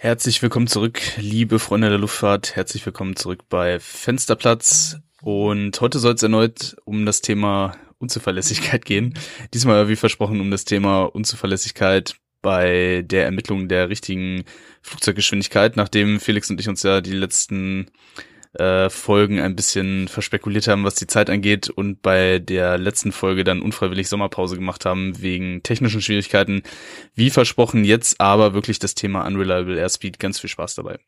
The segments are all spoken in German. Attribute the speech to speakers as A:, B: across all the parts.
A: Herzlich willkommen zurück, liebe Freunde der Luftfahrt. Herzlich willkommen zurück bei Fensterplatz. Und heute soll es erneut um das Thema Unzuverlässigkeit gehen. Diesmal, wie versprochen, um das Thema Unzuverlässigkeit bei der Ermittlung der richtigen Flugzeuggeschwindigkeit, nachdem Felix und ich uns ja die letzten äh, Folgen ein bisschen verspekuliert haben, was die Zeit angeht und bei der letzten Folge dann unfreiwillig Sommerpause gemacht haben wegen technischen Schwierigkeiten. Wie versprochen jetzt aber wirklich das Thema Unreliable Airspeed. Ganz viel Spaß dabei.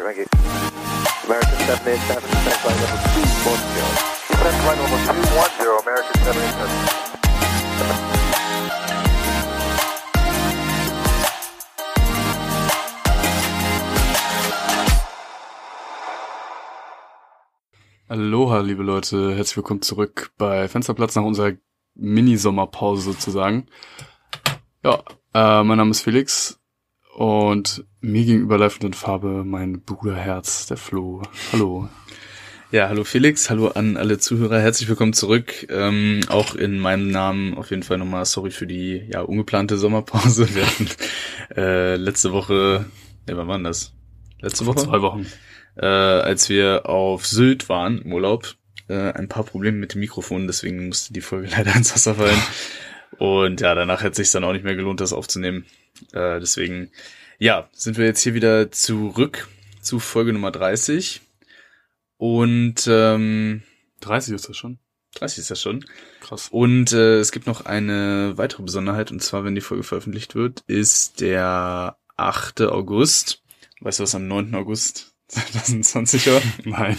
A: American 787, flight level 210. Descent flight level 210, American 787. Aloha, liebe Leute, herzlich willkommen zurück bei Fensterplatz nach unserer Mini-Sommerpause sozusagen. Ja, äh, mein Name ist Felix und mir gegenüber live in Farbe mein Bruderherz, der Flo. Hallo. Ja, hallo Felix, hallo an alle Zuhörer, herzlich willkommen zurück. Ähm, auch in meinem Namen auf jeden Fall nochmal sorry für die ja ungeplante Sommerpause. Wir hatten äh, letzte Woche, ne, wann war denn das? Letzte Woche?
B: Vor zwei Wochen
A: äh, als wir auf Sylt waren im Urlaub, äh, ein paar Probleme mit dem Mikrofon, deswegen musste die Folge leider ins Wasser fallen. Und ja, danach hätte sich dann auch nicht mehr gelohnt, das aufzunehmen. Äh, deswegen, ja, sind wir jetzt hier wieder zurück zu Folge Nummer 30. Und ähm,
B: 30 ist das schon.
A: 30 ist das schon.
B: Krass.
A: Und äh, es gibt noch eine weitere Besonderheit, und zwar, wenn die Folge veröffentlicht wird, ist der 8. August. Weißt du, was am 9. August 2020 war?
B: Nein.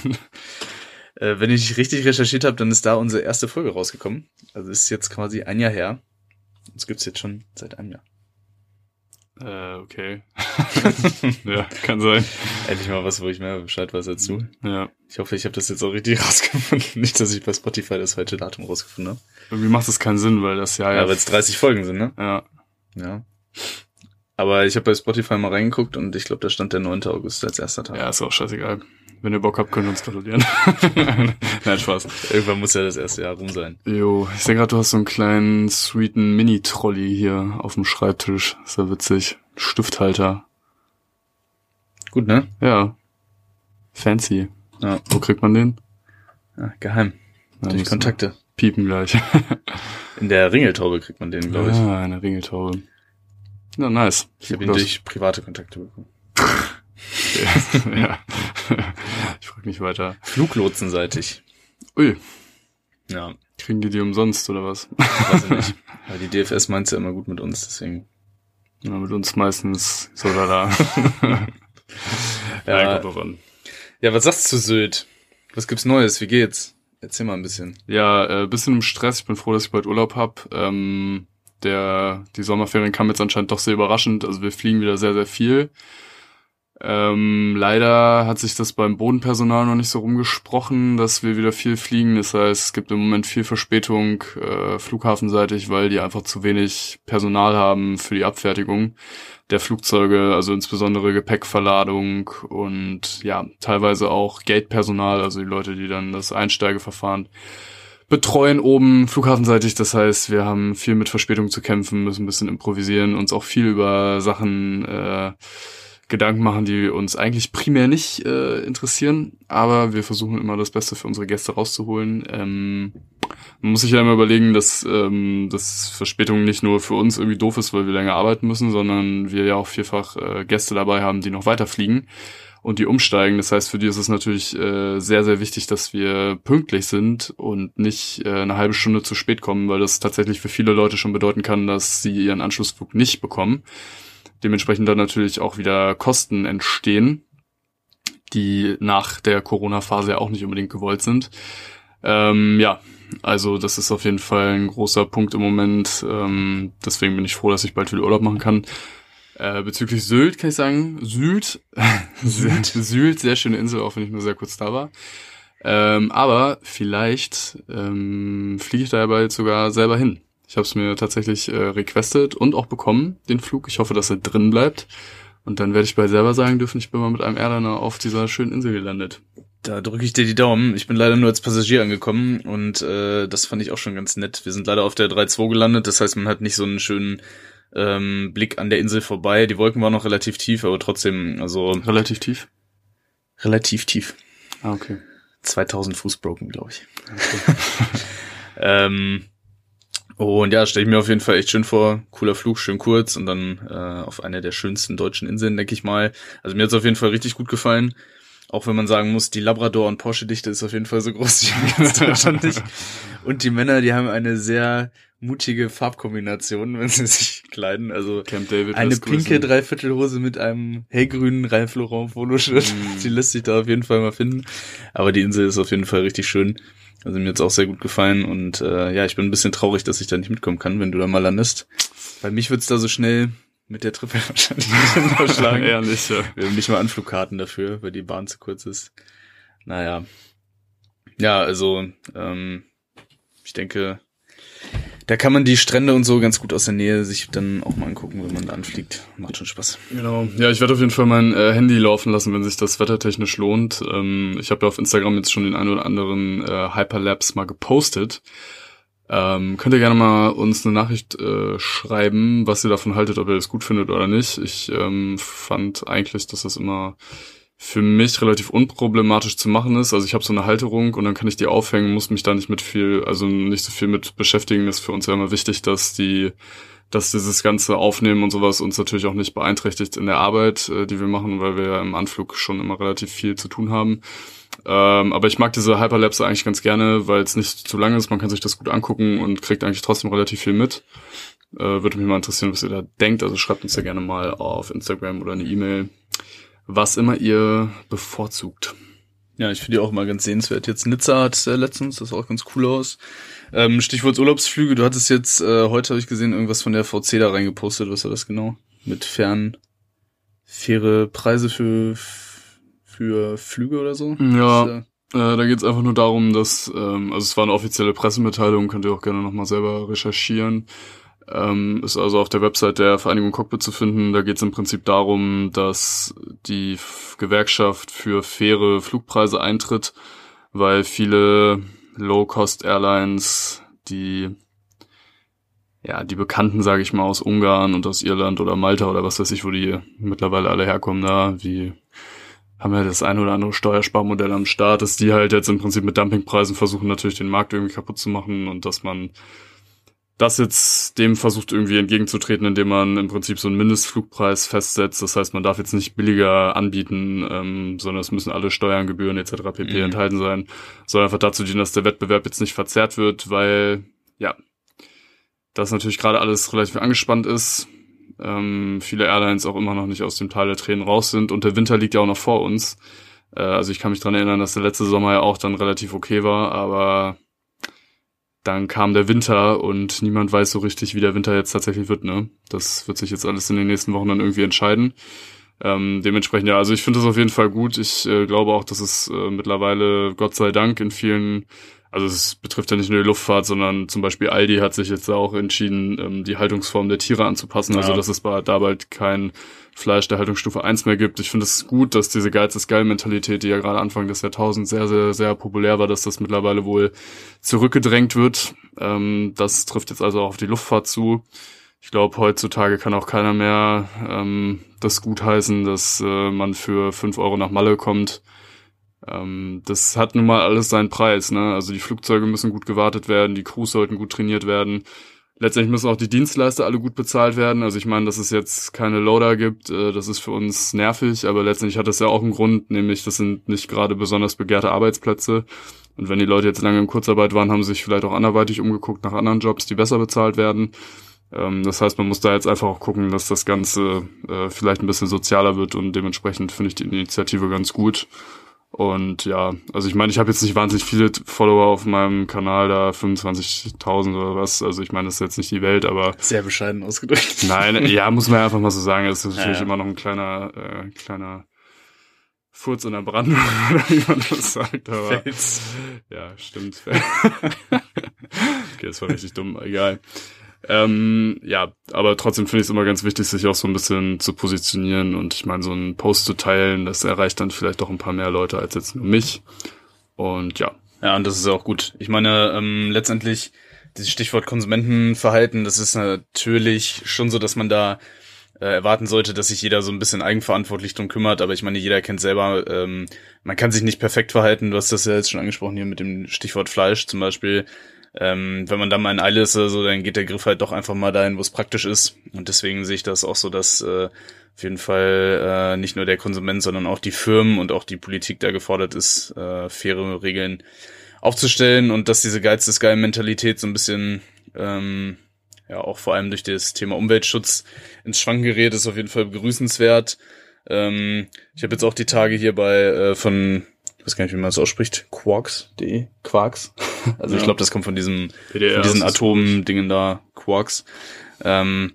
A: Äh, wenn ich richtig recherchiert habe, dann ist da unsere erste Folge rausgekommen. Also ist jetzt quasi ein Jahr her. Das gibt's jetzt schon seit einem Jahr.
B: Äh, okay. ja, kann sein.
A: Endlich mal was, wo ich mehr Bescheid weiß als du.
B: Ja.
A: Ich hoffe, ich habe das jetzt auch richtig rausgefunden. Nicht, dass ich bei Spotify das falsche Datum rausgefunden habe.
B: Irgendwie macht das keinen Sinn, weil das
A: ja... Ja, weil es 30 Folgen sind, ne?
B: Ja.
A: Ja. Aber ich habe bei Spotify mal reingeguckt und ich glaube, da stand der 9. August als erster Tag.
B: Ja, ist auch scheißegal. Wenn ihr Bock habt, könnt ihr uns gratulieren. Nein, Spaß.
A: Irgendwann muss ja das erste Jahr rum sein.
B: Jo, ich sehe gerade, du hast so einen kleinen, sweeten Mini-Trolley hier auf dem Schreibtisch. Ist ja witzig. Stifthalter.
A: Gut, ne?
B: Ja. Fancy.
A: Ja.
B: Wo kriegt man den?
A: Ja, geheim.
B: Ja,
A: Durch Kontakte.
B: Piepen gleich.
A: In der Ringeltaube kriegt man den, glaube ich.
B: Ja, eine Ringeltaube. Ja, nice.
A: Ich habe ihn durch private Kontakte bekommen.
B: ja. Ich frage mich weiter.
A: Fluglotsenseitig.
B: Ui.
A: Ja.
B: Kriegen die die umsonst oder was?
A: Weiß ich nicht. Weil die DFS meint ja immer gut mit uns, deswegen.
B: Ja, mit uns meistens so da da.
A: ja, ja, ja, was sagst du zu Sylt? Was gibt's Neues? Wie geht's? Erzähl mal ein bisschen.
B: Ja, äh, bisschen im Stress. Ich bin froh, dass ich bald Urlaub hab. Ähm, der, die Sommerferien kam jetzt anscheinend doch sehr überraschend. Also wir fliegen wieder sehr, sehr viel. Ähm, leider hat sich das beim Bodenpersonal noch nicht so rumgesprochen, dass wir wieder viel fliegen. Das heißt, es gibt im Moment viel Verspätung äh, flughafenseitig, weil die einfach zu wenig Personal haben für die Abfertigung der Flugzeuge, also insbesondere Gepäckverladung und ja, teilweise auch Gatepersonal, also die Leute, die dann das Einsteigeverfahren betreuen oben flughafenseitig. Das heißt, wir haben viel mit Verspätung zu kämpfen, müssen ein bisschen improvisieren, uns auch viel über Sachen äh, Gedanken machen, die uns eigentlich primär nicht äh, interessieren, aber wir versuchen immer das Beste für unsere Gäste rauszuholen. Ähm, man muss sich ja immer überlegen, dass, ähm, dass Verspätung nicht nur für uns irgendwie doof ist, weil wir länger arbeiten müssen, sondern wir ja auch vielfach äh, Gäste dabei haben, die noch weiterfliegen und die umsteigen. Das heißt, für die ist es natürlich äh, sehr, sehr wichtig, dass wir pünktlich sind und nicht äh, eine halbe Stunde zu spät kommen, weil das tatsächlich für viele Leute schon bedeuten kann, dass sie ihren Anschlussflug nicht bekommen dementsprechend dann natürlich auch wieder Kosten entstehen, die nach der Corona-Phase ja auch nicht unbedingt gewollt sind. Ähm, ja, also das ist auf jeden Fall ein großer Punkt im Moment. Ähm, deswegen bin ich froh, dass ich bald wieder Urlaub machen kann. Äh, bezüglich Sylt kann ich sagen, Sylt, Sylt, Sylt, sehr schöne Insel, auch wenn ich nur sehr kurz da war. Ähm, aber vielleicht ähm, fliege ich da ja bald sogar selber hin. Ich habe es mir tatsächlich äh, requested und auch bekommen, den Flug. Ich hoffe, dass er drin bleibt. Und dann werde ich bei selber sagen dürfen, ich bin mal mit einem Airliner auf dieser schönen Insel gelandet.
A: Da drücke ich dir die Daumen. Ich bin leider nur als Passagier angekommen und äh, das fand ich auch schon ganz nett. Wir sind leider auf der 3-2 gelandet, das heißt, man hat nicht so einen schönen ähm, Blick an der Insel vorbei. Die Wolken waren noch relativ tief, aber trotzdem, also
B: Relativ tief?
A: relativ tief.
B: Ah, okay.
A: 2000 Fuß broken, glaube ich. ähm, und ja, stelle ich mir auf jeden Fall echt schön vor. Cooler Flug, schön kurz und dann äh, auf einer der schönsten deutschen Inseln, denke ich mal. Also mir hat's auf jeden Fall richtig gut gefallen. Auch wenn man sagen muss, die Labrador- und Porsche-Dichte ist auf jeden Fall so groß wie in ganz Deutschland nicht. Und die Männer, die haben eine sehr mutige Farbkombination, wenn sie sich kleiden. Also
B: Camp David
A: eine pinke Dreiviertelhose mit einem hellgrünen Ralph Lauren Poloshirt.
B: Mm.
A: Die lässt sich da auf jeden Fall mal finden. Aber die Insel ist auf jeden Fall richtig schön. Also mir hat's auch sehr gut gefallen und äh, ja, ich bin ein bisschen traurig, dass ich da nicht mitkommen kann, wenn du da mal landest. Bei mich wird's da so schnell mit der Triple wahrscheinlich nicht hinterschlagen.
B: Eher nicht, ja.
A: Wir haben nicht mal Anflugkarten dafür, weil die Bahn zu kurz ist. Naja. Ja, also ähm, ich denke, da kann man die Strände und so ganz gut aus der Nähe sich dann auch mal angucken, wenn man da anfliegt. Macht schon Spaß.
B: Genau. Ja, ich werde auf jeden Fall mein äh, Handy laufen lassen, wenn sich das wettertechnisch lohnt. Ähm, ich habe ja auf Instagram jetzt schon den einen oder anderen äh, Hyperlapse mal gepostet. Ähm, könnt ihr gerne mal uns eine Nachricht äh, schreiben, was ihr davon haltet, ob ihr das gut findet oder nicht. Ich ähm, fand eigentlich, dass das immer für mich relativ unproblematisch zu machen ist. Also ich habe so eine Halterung und dann kann ich die aufhängen, muss mich da nicht mit viel, also nicht so viel mit beschäftigen. Das ist für uns ja immer wichtig, dass die, dass dieses ganze Aufnehmen und sowas uns natürlich auch nicht beeinträchtigt in der Arbeit, äh, die wir machen, weil wir ja im Anflug schon immer relativ viel zu tun haben. Ähm, aber ich mag diese Hyperlapse eigentlich ganz gerne, weil es nicht zu lang ist. Man kann sich das gut angucken und kriegt eigentlich trotzdem relativ viel mit. Äh, würde mich mal interessieren, was ihr da denkt. Also schreibt uns ja gerne mal auf Instagram oder eine E-Mail, was immer ihr bevorzugt.
A: Ja, ich finde die auch mal ganz sehenswert. Jetzt Nizza hat äh, letztens, das sah auch ganz cool aus. Ähm, Stichwort Urlaubsflüge, du hattest jetzt, äh, heute habe ich gesehen, irgendwas von der VC da reingepostet, was war das genau? Mit fern, faire Preise für, für Flüge oder so?
B: Ja.
A: Das, äh,
B: Äh, da geht es einfach nur darum, dass, ähm, also es war eine offizielle Pressemitteilung, könnt ihr auch gerne nochmal selber recherchieren. Ähm, ist also auf der Website der Vereinigung Cockpit zu finden. Da geht es im Prinzip darum, dass die Gewerkschaft für faire Flugpreise eintritt, weil viele Low-Cost-Airlines, die ja, die Bekannten, sage ich mal, aus Ungarn und aus Irland oder Malta oder was weiß ich, wo die mittlerweile alle herkommen, da, wie haben ja das ein oder andere Steuersparmodell am Start, dass die halt jetzt im Prinzip mit Dumpingpreisen versuchen, natürlich den Markt irgendwie kaputt zu machen und dass man das jetzt dem versucht irgendwie entgegenzutreten, indem man im Prinzip so einen Mindestflugpreis festsetzt. Das heißt, man darf jetzt nicht billiger anbieten, ähm, sondern es müssen alle Steuern, Gebühren etc. pp.
A: Mhm.
B: enthalten sein. Soll einfach dazu dienen, dass der Wettbewerb jetzt nicht verzerrt wird, weil ja, das natürlich gerade alles relativ angespannt ist. Ähm, viele Airlines auch immer noch nicht aus dem Tal der Tränen raus sind und der Winter liegt ja auch noch vor uns. Äh, also ich kann mich dran erinnern, dass der letzte Sommer ja auch dann relativ okay war, aber dann kam der Winter und niemand weiß so richtig, wie der Winter jetzt tatsächlich wird, ne? Das wird sich jetzt alles in den nächsten Wochen dann irgendwie entscheiden. Ähm, dementsprechend, ja, also ich finde das auf jeden Fall gut. Ich äh, glaube auch, dass es äh, mittlerweile, Gott sei Dank, in vielen, also es betrifft ja nicht nur die Luftfahrt, sondern zum Beispiel Aldi hat sich jetzt auch entschieden, ähm, die Haltungsform der Tiere anzupassen. Also
A: Ja.
B: dass es da bald kein Fleisch der Haltungsstufe 1 mehr gibt. Ich finde es gut, dass diese Geiz ist geil Mentalität, die ja gerade Anfang des Jahrtausends sehr, sehr, sehr populär war, dass das mittlerweile wohl zurückgedrängt wird. Ähm, das trifft jetzt also auch auf die Luftfahrt zu. Ich glaube, heutzutage kann auch keiner mehr ähm, das gutheißen, dass äh, man für fünf Euro nach Malle kommt. Ähm, das hat nun mal alles seinen Preis. Ne? Also die Flugzeuge müssen gut gewartet werden, die Crews sollten gut trainiert werden. Letztendlich müssen auch die Dienstleister alle gut bezahlt werden. Also ich meine, dass es jetzt keine Loader gibt, äh, das ist für uns nervig, aber letztendlich hat das ja auch einen Grund, nämlich das sind nicht gerade besonders begehrte Arbeitsplätze. Und wenn die Leute jetzt lange in Kurzarbeit waren, haben sie sich vielleicht auch anderweitig umgeguckt nach anderen Jobs, die besser bezahlt werden. Ähm, das heißt, man muss da jetzt einfach auch gucken, dass das Ganze äh, vielleicht ein bisschen sozialer wird und dementsprechend finde ich die Initiative ganz gut. Und ja, also ich meine, ich habe jetzt nicht wahnsinnig viele Follower auf meinem Kanal, da 25.000 oder was. Also ich meine, das ist jetzt nicht die Welt, aber
A: Sehr bescheiden ausgedrückt.
B: nein, ja, muss man einfach mal so sagen. Das ist natürlich
A: Ja.
B: immer noch ein kleiner, äh, kleiner Furz in der Brandung, oder wie man das sagt. Aber
A: Fels.
B: ja, stimmt. okay, das war richtig dumm, egal. Ähm, ja, aber trotzdem finde ich es immer ganz wichtig, sich auch so ein bisschen zu positionieren und ich meine, so einen Post zu teilen, das erreicht dann vielleicht doch ein paar mehr Leute als jetzt nur mich. Und ja.
A: Ja, und das ist auch gut. Ich meine, ähm, letztendlich, dieses Stichwort Konsumentenverhalten, das ist natürlich schon so, dass man da äh, erwarten sollte, dass sich jeder so ein bisschen eigenverantwortlich drum kümmert, aber ich meine, jeder kennt selber, ähm, man kann sich nicht perfekt verhalten, du hast das ja jetzt schon angesprochen hier mit dem Stichwort Fleisch zum Beispiel. Ähm, wenn man da mal in Eile ist oder so, dann geht der Griff halt doch einfach mal dahin, wo es praktisch ist. Und deswegen sehe ich das auch so, dass äh, auf jeden Fall äh, nicht nur der Konsument, sondern auch die Firmen und auch die Politik da gefordert ist, äh, faire Regeln aufzustellen und dass diese Geiz des geilen Mentalität so ein bisschen ähm, ja auch vor allem durch das Thema Umweltschutz ins Schwanken gerät, ist auf jeden Fall begrüßenswert. Ähm, ich habe jetzt auch die Tage hier bei äh, von ich weiß gar nicht, wie man das ausspricht, quarks.de, Quarks. Also ja. ich glaube, das kommt von diesem, PDR von diesen Atomdingen da, Quarks. Ähm,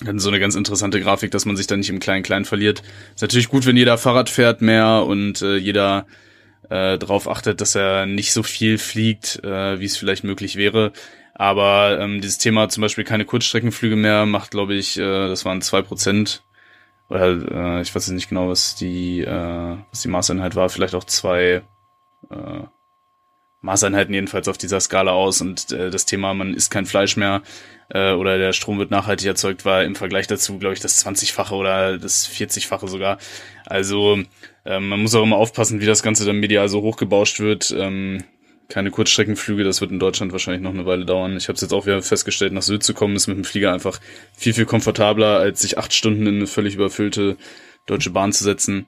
A: dann so eine ganz interessante Grafik, dass man sich da nicht im Kleinen-Klein verliert. Ist natürlich gut, wenn jeder Fahrrad fährt mehr und äh, jeder äh, darauf achtet, dass er nicht so viel fliegt, äh, wie es vielleicht möglich wäre. Aber ähm, dieses Thema zum Beispiel keine Kurzstreckenflüge mehr macht, glaube ich, äh, das waren zwei Prozent oder äh, ich weiß nicht genau, was die, äh, was die Maßeinheit war, vielleicht auch zwei äh, Maßeinheiten jedenfalls auf dieser Skala aus und äh, das Thema, man isst kein Fleisch mehr äh, oder der Strom wird nachhaltig erzeugt, war im Vergleich dazu, glaube ich, das 20-fache oder das 40-fache sogar. Also äh, man muss auch immer aufpassen, wie das Ganze dann medial so hochgebauscht wird. Ähm, keine Kurzstreckenflüge, das wird in Deutschland wahrscheinlich noch eine Weile dauern. Ich habe es jetzt auch wieder festgestellt, nach Sylt zu kommen, ist mit dem Flieger einfach viel, viel komfortabler, als sich acht Stunden in eine völlig überfüllte Deutsche Bahn zu setzen.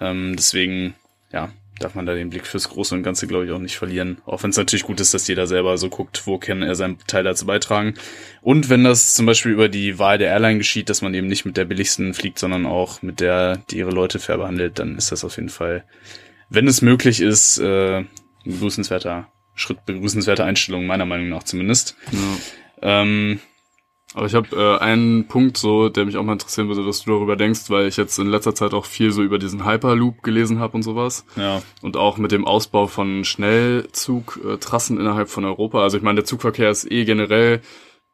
A: Ähm, deswegen, ja, darf man da den Blick fürs Große und Ganze, glaube ich, auch nicht verlieren. Auch wenn es natürlich gut ist, dass jeder selber so guckt, wo kann er seinen Teil dazu beitragen. Und wenn das zum Beispiel über die Wahl der Airline geschieht, dass man eben nicht mit der billigsten fliegt, sondern auch mit der, die ihre Leute fair behandelt, dann ist das auf jeden Fall, wenn es möglich ist, äh, begrüßenswerter Schritt, begrüßenswerte Einstellung, meiner Meinung nach zumindest. Ja. Ähm,
B: aber ich habe äh, einen Punkt so, der mich auch mal interessieren würde, dass du darüber denkst, weil ich jetzt in letzter Zeit auch viel so über diesen Hyperloop gelesen habe und sowas.
A: Ja.
B: Und auch mit dem Ausbau von Schnellzugtrassen innerhalb von Europa. Also ich meine, der Zugverkehr ist eh generell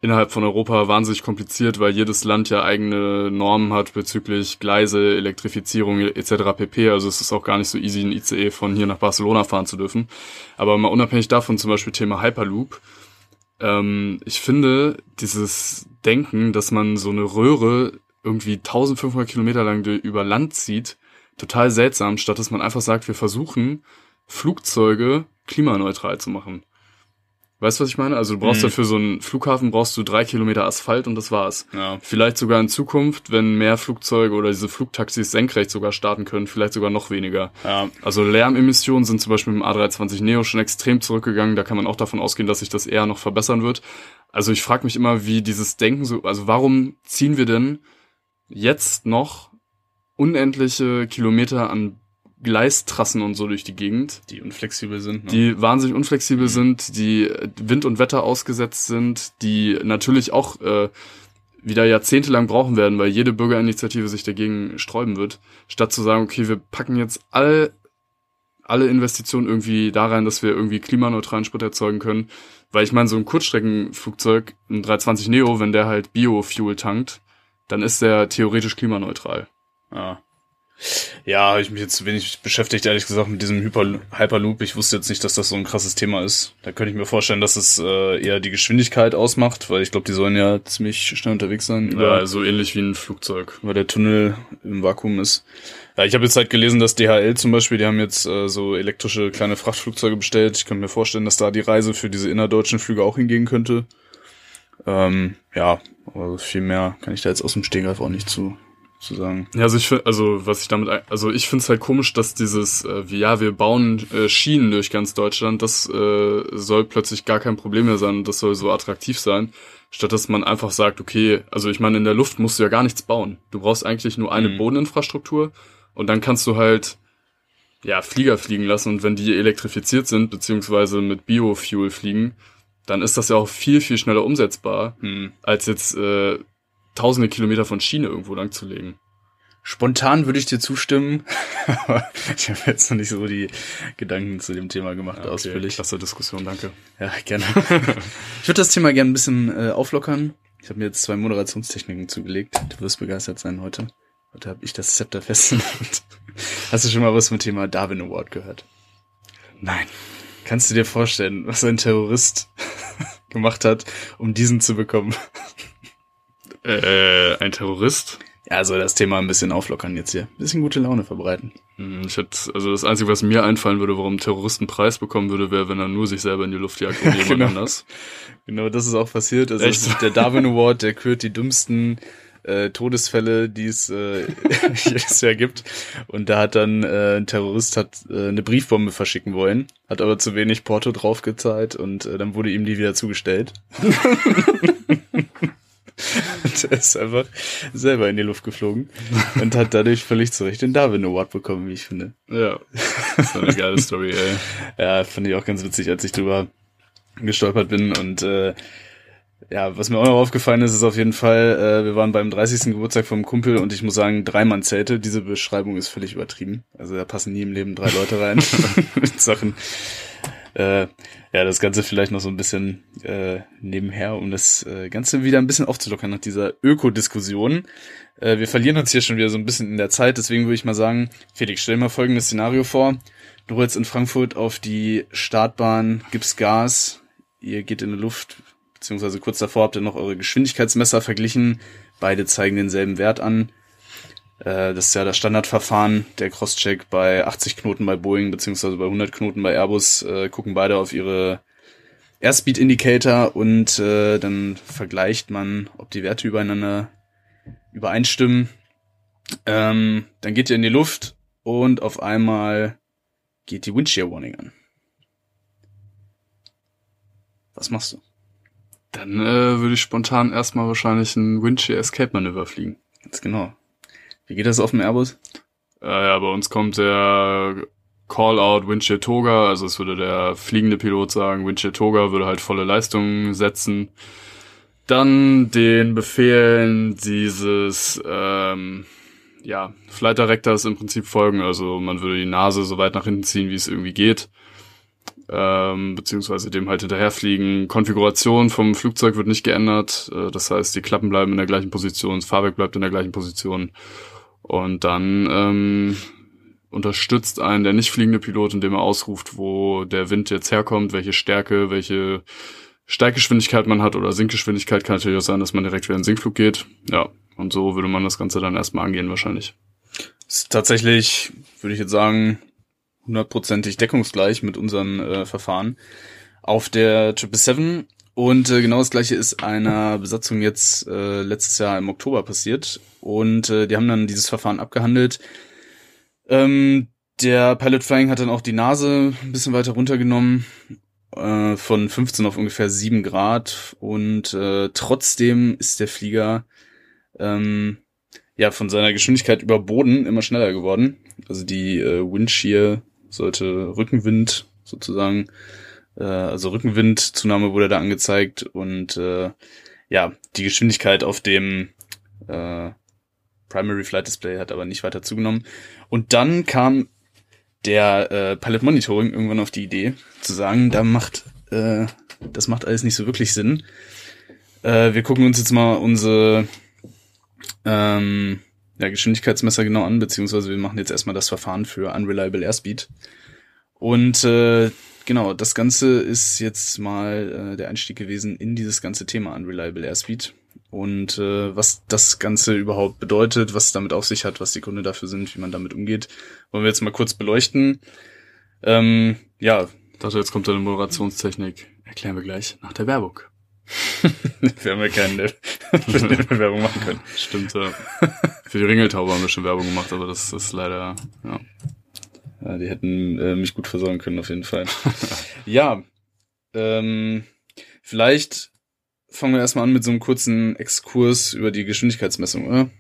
B: innerhalb von Europa wahnsinnig kompliziert, weil jedes Land ja eigene Normen hat bezüglich Gleise, Elektrifizierung etc. pp. Also es ist auch gar nicht so easy, ein ICE von hier nach Barcelona fahren zu dürfen. Aber mal unabhängig davon zum Beispiel Thema Hyperloop. Ähm, ich finde dieses Denken, dass man so eine Röhre irgendwie 1500 Kilometer lang über Land zieht, total seltsam, statt dass man einfach sagt, wir versuchen Flugzeuge klimaneutral zu machen. Weißt du, was ich meine? Also du brauchst mhm. dafür so einen Flughafen, brauchst du drei Kilometer Asphalt und das war's.
A: Ja.
B: Vielleicht sogar in Zukunft, wenn mehr Flugzeuge oder diese Flugtaxis senkrecht sogar starten können, vielleicht sogar noch weniger.
A: Ja.
B: Also Lärmemissionen sind zum Beispiel mit dem A320 Neo schon extrem zurückgegangen. Da kann man auch davon ausgehen, dass sich das eher noch verbessern wird. Also ich frage mich immer, wie dieses Denken so, also warum ziehen wir denn jetzt noch unendliche Kilometer an Gleistrassen und so durch die Gegend.
A: Die unflexibel sind.
B: Ne? Die wahnsinnig unflexibel mhm. sind, die Wind und Wetter ausgesetzt sind, die natürlich auch äh, wieder jahrzehntelang brauchen werden, weil jede Bürgerinitiative sich dagegen sträuben wird, statt zu sagen, okay, wir packen jetzt all, alle Investitionen irgendwie da rein, dass wir irgendwie klimaneutralen Sprit erzeugen können. Weil ich meine, so ein Kurzstreckenflugzeug, ein 320 Neo, wenn der halt Biofuel tankt, dann ist der theoretisch klimaneutral.
A: Ja. Ja, habe ich mich jetzt wenig beschäftigt, ehrlich gesagt, mit diesem Hyper Hyperloop. Ich wusste jetzt nicht, dass das so ein krasses Thema ist. Da könnte ich mir vorstellen, dass es äh, eher die Geschwindigkeit ausmacht, weil ich glaube, die sollen ja ziemlich schnell unterwegs sein.
B: Ja, so ähnlich wie ein Flugzeug.
A: Weil der Tunnel im Vakuum ist. Ja, ich habe jetzt halt gelesen, dass DHL zum Beispiel, die haben jetzt äh, so elektrische kleine Frachtflugzeuge bestellt. Ich könnte mir vorstellen, dass da die Reise für diese innerdeutschen Flüge auch hingehen könnte. Ähm, ja, aber viel mehr kann ich da jetzt aus dem Stegreif auch nicht zu zu sagen.
B: Ja, also ich finde, also was ich damit, also ich finde es halt komisch, dass dieses, äh, wie ja, wir bauen äh, Schienen durch ganz Deutschland, das äh, soll plötzlich gar kein Problem mehr sein und das soll so attraktiv sein, statt dass man einfach sagt, okay, also ich meine, in der Luft musst du ja gar nichts bauen. Du brauchst eigentlich nur eine mhm. Bodeninfrastruktur und dann kannst du halt ja Flieger fliegen lassen und wenn die elektrifiziert sind beziehungsweise mit Biofuel fliegen, dann ist das ja auch viel viel schneller umsetzbar
A: mhm.
B: als jetzt äh, tausende Kilometer von Schiene irgendwo lang zu legen.
A: Spontan würde ich dir zustimmen, ich habe jetzt noch nicht so die Gedanken zu dem Thema gemacht, okay, ausführlich.
B: Klasse Diskussion, danke.
A: Ja, gerne. ich würde das Thema gerne ein bisschen äh, auflockern. Ich habe mir jetzt zwei Moderationstechniken zugelegt. Du wirst begeistert sein heute. Heute habe ich das Zepter festgemacht. Hast du schon mal was zum Thema Darwin Award gehört?
B: Nein.
A: Kannst du dir vorstellen, was ein Terrorist gemacht hat, um diesen zu bekommen?
B: Äh, ein Terrorist?
A: Ja, also das Thema ein bisschen auflockern jetzt hier. Ein bisschen gute Laune verbreiten.
B: Hm, ich hätte, also das Einzige, was mir einfallen würde, warum ein Terrorist einen Preis bekommen würde, wäre, wenn er nur sich selber in die Luft jagt und jemand
A: genau.
B: anders.
A: Genau, das ist auch passiert. Also Echt? der Darwin Award, der kürt die dümmsten äh, Todesfälle, die es äh, jedes Jahr gibt. Und da hat dann äh, ein Terrorist hat äh, eine Briefbombe verschicken wollen, hat aber zu wenig Porto draufgezahlt und äh, dann wurde ihm die wieder zugestellt. und er ist einfach selber in die Luft geflogen und hat dadurch völlig zu Recht den Darwin Award bekommen, wie ich finde.
B: Ja, das ist eine geile Story, ey.
A: Ja, fand ich auch ganz witzig, als ich drüber gestolpert bin und äh, ja, was mir auch noch aufgefallen ist, ist auf jeden Fall, äh, wir waren beim 30. Geburtstag vom Kumpel und ich muss sagen, Dreimann Zelte, diese Beschreibung ist völlig übertrieben. Also da passen nie im Leben drei Leute rein mit Sachen. Äh, ja, das Ganze vielleicht noch so ein bisschen äh, nebenher, um das äh, Ganze wieder ein bisschen aufzulockern nach dieser Ökodiskussion. Äh, wir verlieren uns hier schon wieder so ein bisschen in der Zeit, deswegen würde ich mal sagen, Felix, stell mal folgendes Szenario vor. Du rollst in Frankfurt auf die Startbahn, gibst Gas, ihr geht in die Luft, beziehungsweise kurz davor habt ihr noch eure Geschwindigkeitsmesser verglichen. Beide zeigen denselben Wert an. Äh, das ist ja das Standardverfahren. Der Crosscheck bei 80 Knoten bei Boeing, beziehungsweise bei 100 Knoten bei Airbus, äh, gucken beide auf ihre Airspeed Indicator und äh, dann vergleicht man, ob die Werte übereinander übereinstimmen. Ähm, dann geht ihr in die Luft und auf einmal geht die Windshear Warning an. Was machst du?
B: Dann äh, würde ich spontan erstmal wahrscheinlich ein Windshear Escape Manöver fliegen.
A: Ganz genau. Wie geht das auf dem Airbus?
B: Äh, ja, bei uns kommt der Call-out Windshear Toga, also es würde der fliegende Pilot sagen, Windshear Toga würde halt volle Leistung setzen. Dann den Befehlen dieses ähm, ja, Flight Directors im Prinzip folgen, also man würde die Nase so weit nach hinten ziehen, wie es irgendwie geht ähm, beziehungsweise dem halt hinterherfliegen. Konfiguration vom Flugzeug wird nicht geändert, äh, das heißt, die Klappen bleiben in der gleichen Position, das Fahrwerk bleibt in der gleichen Position und dann ähm, unterstützt einen der nicht fliegende Pilot, indem er ausruft, wo der Wind jetzt herkommt, welche Stärke, welche Steiggeschwindigkeit man hat oder Sinkgeschwindigkeit kann natürlich auch sein, dass man direkt wieder in den Sinkflug geht. Ja, und so würde man das Ganze dann erstmal angehen wahrscheinlich.
A: Ist tatsächlich, würde ich jetzt sagen, hundertprozentig deckungsgleich mit unseren äh, Verfahren auf der 777 und äh, genau das gleiche ist einer Besatzung jetzt äh, letztes Jahr im Oktober passiert und äh, die haben dann dieses Verfahren abgehandelt. Ähm, der Pilot Flying hat dann auch die Nase ein bisschen weiter runtergenommen äh, von 15 auf ungefähr 7 Grad und äh, trotzdem ist der Flieger ähm, ja von seiner Geschwindigkeit über Boden immer schneller geworden. Also die äh, Windshear sollte Rückenwind sozusagen, äh, also Rückenwindzunahme wurde da angezeigt und äh, ja, die Geschwindigkeit auf dem äh, Primary Flight Display hat aber nicht weiter zugenommen. Und dann kam der äh, Pilot Monitoring irgendwann auf die Idee zu sagen, da macht äh, das macht alles nicht so wirklich Sinn. Äh, wir gucken uns jetzt mal unsere ähm, ja, Geschwindigkeitsmesser genau an, beziehungsweise wir machen jetzt erstmal das Verfahren für Unreliable Airspeed. Und äh, genau, das Ganze ist jetzt mal äh, der Einstieg gewesen in dieses ganze Thema Unreliable Airspeed. Und äh, was das Ganze überhaupt bedeutet, was es damit auf sich hat, was die Gründe dafür sind, wie man damit umgeht, wollen wir jetzt mal kurz beleuchten. Ähm, ja.
B: Ich dachte, jetzt kommt eine Moderationstechnik. Erklären wir gleich nach der Werbung.
A: wir haben ja keine Werbung machen können.
B: Stimmt, ja. Für die Ringeltaube haben wir schon Werbung gemacht, aber das ist leider, ja.
A: Ja, die hätten äh, mich gut versorgen können, auf jeden Fall. ja, ähm, vielleicht fangen wir erstmal an mit so einem kurzen Exkurs über die Geschwindigkeitsmessung, oder?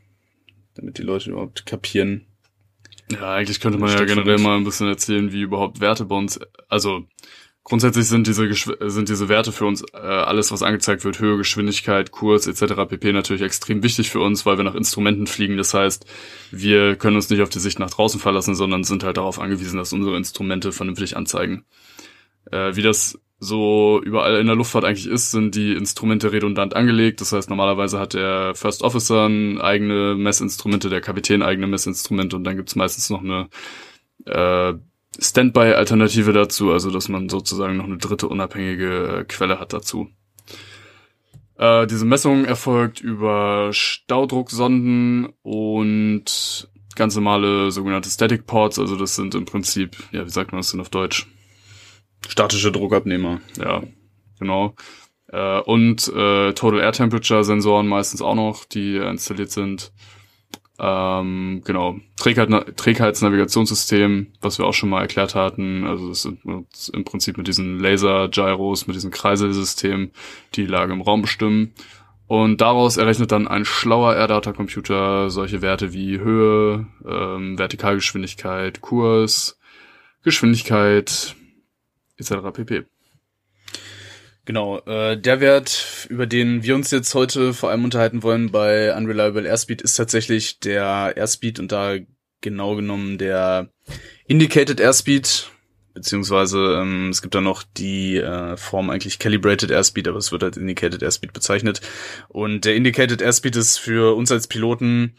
A: Damit die Leute überhaupt kapieren.
B: Ja, eigentlich könnte man ja generell mal ein bisschen erzählen, wie überhaupt Werte bei uns, also grundsätzlich sind diese sind diese Werte für uns äh, alles, was angezeigt wird, Höhe, Geschwindigkeit, Kurs etc. pp. natürlich extrem wichtig für uns, weil wir nach Instrumenten fliegen. Das heißt, wir können uns nicht auf die Sicht nach draußen verlassen, sondern sind halt darauf angewiesen, dass unsere Instrumente vernünftig anzeigen. Äh, wie das so überall in der Luftfahrt eigentlich ist, sind die Instrumente redundant angelegt. Das heißt, normalerweise hat der First Officer eigene Messinstrumente, der Kapitän eigene Messinstrumente und dann gibt's meistens noch eine äh, Standby-Alternative dazu, also dass man sozusagen noch eine dritte unabhängige äh, Quelle hat dazu. Äh, diese Messung erfolgt über Staudrucksonden und ganz normale sogenannte Static Ports, also das sind im Prinzip, ja, wie sagt man das denn auf Deutsch?
A: Statische Druckabnehmer.
B: Ja, genau. Äh, und äh, Total Air Temperature Sensoren meistens auch noch, die installiert sind. Ähm, genau, Trägheit, Trägheitsnavigationssystem, was wir auch schon mal erklärt hatten. Also es sind im Prinzip mit diesen Laser-Gyros, mit diesem Kreiselsystem die Lage im Raum bestimmen. Und daraus errechnet dann ein schlauer AirData-Computer solche Werte wie Höhe, ähm, Vertikalgeschwindigkeit, Kurs, Geschwindigkeit etc. pp.
A: Genau, äh, der Wert, über den wir uns jetzt heute vor allem unterhalten wollen bei Unreliable Airspeed, ist tatsächlich der Airspeed und da genau genommen der Indicated Airspeed, beziehungsweise ähm, es gibt da noch die äh, Form eigentlich Calibrated Airspeed, aber es wird als Indicated Airspeed bezeichnet. Und der Indicated Airspeed ist für uns als Piloten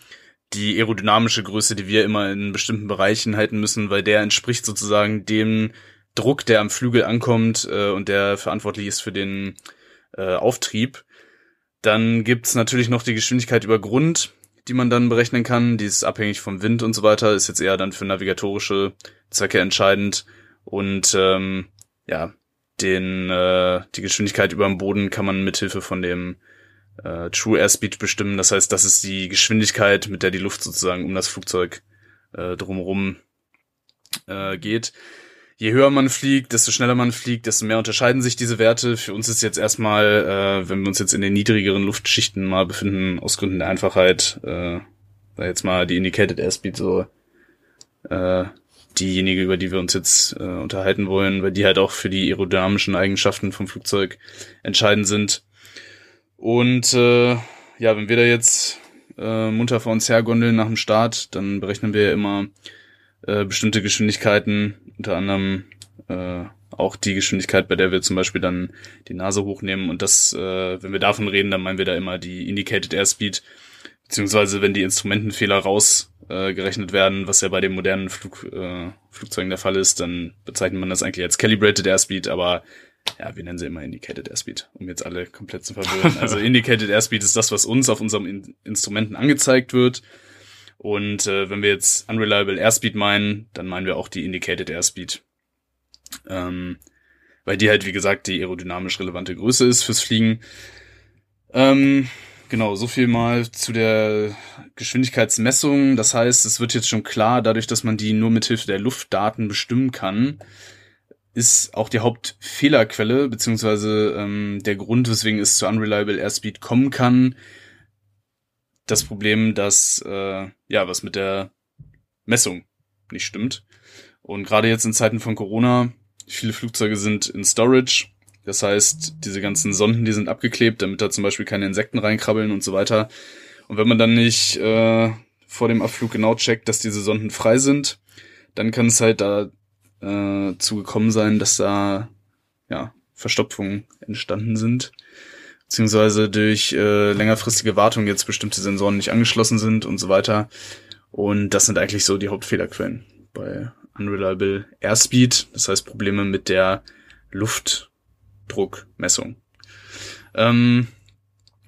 A: die aerodynamische Größe, die wir immer in bestimmten Bereichen halten müssen, weil der entspricht sozusagen dem Druck, der am Flügel ankommt äh, und der verantwortlich ist für den äh, Auftrieb. Dann gibt's natürlich noch die Geschwindigkeit über Grund, die man dann berechnen kann. Die ist abhängig vom Wind und so weiter, ist jetzt eher dann für navigatorische Zwecke entscheidend. Und ähm, ja, den äh, die Geschwindigkeit über dem Boden kann man mithilfe von dem äh, True Airspeed bestimmen. Das heißt, das ist die Geschwindigkeit, mit der die Luft sozusagen um das Flugzeug äh, drumherum äh, geht je höher man fliegt, desto schneller man fliegt, desto mehr unterscheiden sich diese Werte. Für uns ist jetzt erstmal, äh, wenn wir uns jetzt in den niedrigeren Luftschichten mal befinden, aus Gründen der Einfachheit, äh, jetzt mal die Indicated Airspeed so äh, diejenige, über die wir uns jetzt äh, unterhalten wollen, weil die halt auch für die aerodynamischen Eigenschaften vom Flugzeug entscheidend sind. Und äh, ja, wenn wir da jetzt äh, munter vor uns hergondeln nach dem Start, dann berechnen wir ja immer äh, bestimmte Geschwindigkeiten, unter anderem äh, auch die Geschwindigkeit, bei der wir zum Beispiel dann die Nase hochnehmen. Und das, äh, wenn wir davon reden, dann meinen wir da immer die Indicated Airspeed, beziehungsweise wenn die Instrumentenfehler rausgerechnet äh, werden, was ja bei den modernen Flug, äh, Flugzeugen der Fall ist, dann bezeichnet man das eigentlich als Calibrated Airspeed, aber ja, wir nennen sie immer Indicated Airspeed, um jetzt alle komplett zu verwirren. Also Indicated Airspeed ist das, was uns auf unserem In Instrumenten angezeigt wird. Und äh, wenn wir jetzt Unreliable Airspeed meinen, dann meinen wir auch die Indicated Airspeed. Ähm, weil die halt, wie gesagt, die aerodynamisch relevante Größe ist fürs Fliegen. Ähm, genau, so viel mal zu der Geschwindigkeitsmessung. Das heißt, es wird jetzt schon klar, dadurch, dass man die nur mit Hilfe der Luftdaten bestimmen kann, ist auch die Hauptfehlerquelle, beziehungsweise ähm, der Grund, weswegen es zu Unreliable Airspeed kommen kann, das Problem, dass äh, ja was mit der Messung nicht stimmt. Und gerade jetzt in Zeiten von Corona, viele Flugzeuge sind in Storage. Das heißt, diese ganzen Sonden, die sind abgeklebt, damit da zum Beispiel keine Insekten reinkrabbeln und so weiter. Und wenn man dann nicht äh, vor dem Abflug genau checkt, dass diese Sonden frei sind, dann kann es halt da äh, zugekommen sein, dass da ja Verstopfungen entstanden sind beziehungsweise durch äh, längerfristige Wartung jetzt bestimmte Sensoren nicht angeschlossen sind und so weiter. Und das sind eigentlich so die Hauptfehlerquellen bei Unreliable Airspeed, das heißt Probleme mit der Luftdruckmessung. Ähm,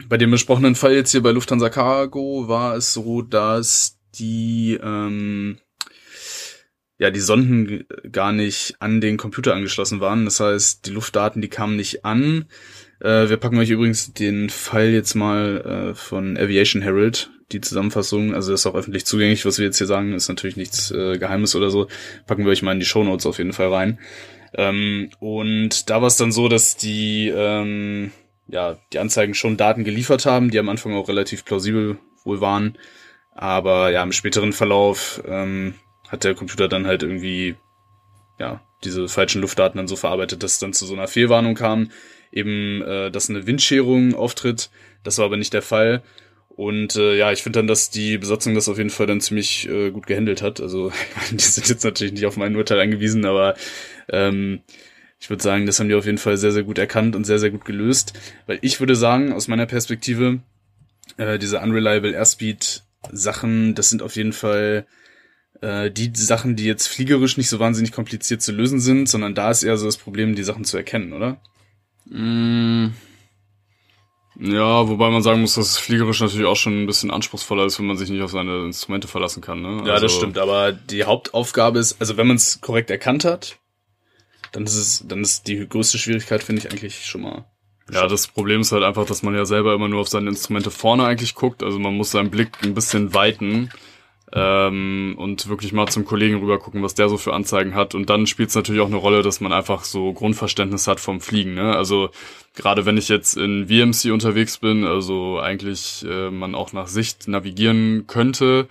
A: bei dem besprochenen Fall jetzt hier bei Lufthansa Cargo war es so, dass die ähm, ja die Sonden gar nicht an den Computer angeschlossen waren. Das heißt, die Luftdaten, die kamen nicht an. Äh, wir packen euch übrigens den Fall jetzt mal äh, von Aviation Herald, die Zusammenfassung. Also das ist auch öffentlich zugänglich, was wir jetzt hier sagen, ist natürlich nichts äh, Geheimes oder so. Packen wir euch mal in die Show Notes auf jeden Fall rein. Ähm, und da war es dann so, dass die ähm, ja die Anzeigen schon Daten geliefert haben, die am Anfang auch relativ plausibel wohl waren. Aber ja, im späteren Verlauf ähm, hat der Computer dann halt irgendwie ja diese falschen Luftdaten dann so verarbeitet, dass es dann zu so einer Fehlwarnung kam, eben, äh, dass eine Windscherung auftritt. Das war aber nicht der Fall. Und äh, ja, ich finde dann, dass die Besatzung das auf jeden Fall dann ziemlich äh, gut gehandelt hat. Also die sind jetzt natürlich nicht auf mein Urteil angewiesen, aber ähm, ich würde sagen, das haben die auf jeden Fall sehr, sehr gut erkannt und sehr, sehr gut gelöst. Weil ich würde sagen, aus meiner Perspektive, äh, diese Unreliable Airspeed Sachen, das sind auf jeden Fall äh, die Sachen, die jetzt fliegerisch nicht so wahnsinnig kompliziert zu lösen sind, sondern da ist eher so das Problem, die Sachen zu erkennen, oder?
B: Mm. Ja, wobei man sagen muss, dass es fliegerisch natürlich auch schon ein bisschen anspruchsvoller ist, wenn man sich nicht auf seine Instrumente verlassen kann. Ne?
A: Ja,
B: also,
A: das stimmt, aber die Hauptaufgabe ist, also wenn man es korrekt erkannt hat, dann ist es, dann ist die größte Schwierigkeit, finde ich, eigentlich schon mal.
B: Ja, das Problem ist halt einfach, dass man ja selber immer nur auf seine Instrumente vorne eigentlich guckt. Also man muss seinen Blick ein bisschen weiten ähm, und wirklich mal zum Kollegen rüber gucken, was der so für Anzeigen hat. Und dann spielt es natürlich auch eine Rolle, dass man einfach so Grundverständnis hat vom Fliegen. Ne? Also gerade wenn ich jetzt in VMC unterwegs bin, also eigentlich äh, man auch nach Sicht navigieren könnte,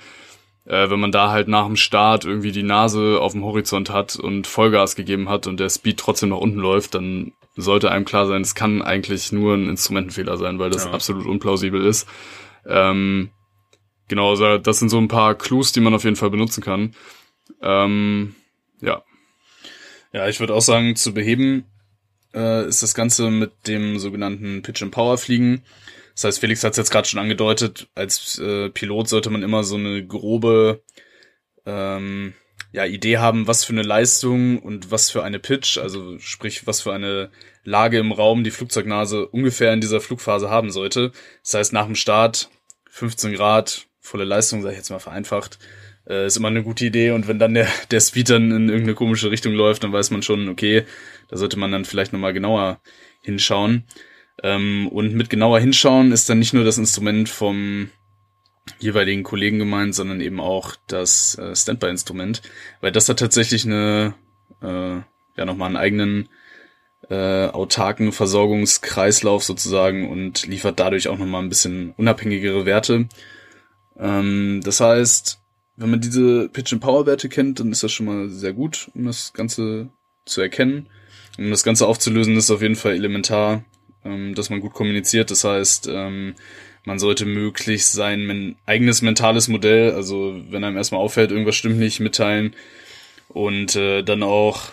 B: äh, wenn man da halt nach dem Start irgendwie die Nase auf dem Horizont hat und Vollgas gegeben hat und der Speed trotzdem nach unten läuft, dann sollte einem klar sein, es kann eigentlich nur ein Instrumentenfehler sein, weil das ja. absolut unplausibel ist. Ähm, genau, also das sind so ein paar Clues, die man auf jeden Fall benutzen kann. Ähm, ja.
A: Ja, ich würde auch sagen, zu beheben äh, ist das Ganze mit dem sogenannten Pitch and Power Fliegen. Das heißt, Felix hat es jetzt gerade schon angedeutet, als äh, Pilot sollte man immer so eine grobe ähm, ja, Idee haben, was für eine Leistung und was für eine Pitch, also sprich, was für eine Lage im Raum die Flugzeugnase ungefähr in dieser Flugphase haben sollte. Das heißt, nach dem Start 15 Grad, volle Leistung, sage ich jetzt mal vereinfacht, äh, ist immer eine gute Idee. Und wenn dann der, der Speed dann in irgendeine komische Richtung läuft, dann weiß man schon, okay, da sollte man dann vielleicht nochmal genauer hinschauen. Ähm, und mit genauer hinschauen ist dann nicht nur das Instrument vom jeweiligen Kollegen gemeint, sondern eben auch das äh, Standby-Instrument, weil das hat tatsächlich eine, äh, ja nochmal einen eigenen äh, autarken Versorgungskreislauf sozusagen und liefert dadurch auch nochmal ein bisschen unabhängigere Werte. Ähm, das heißt, wenn man diese Pitch-and-Power-Werte kennt, dann ist das schon mal sehr gut, um das Ganze zu erkennen. Um das Ganze aufzulösen, ist auf jeden Fall elementar, ähm, dass man gut kommuniziert. Das heißt, ähm, man sollte möglichst sein men eigenes mentales Modell, also wenn einem erstmal auffällt, irgendwas stimmt nicht, mitteilen und äh, dann auch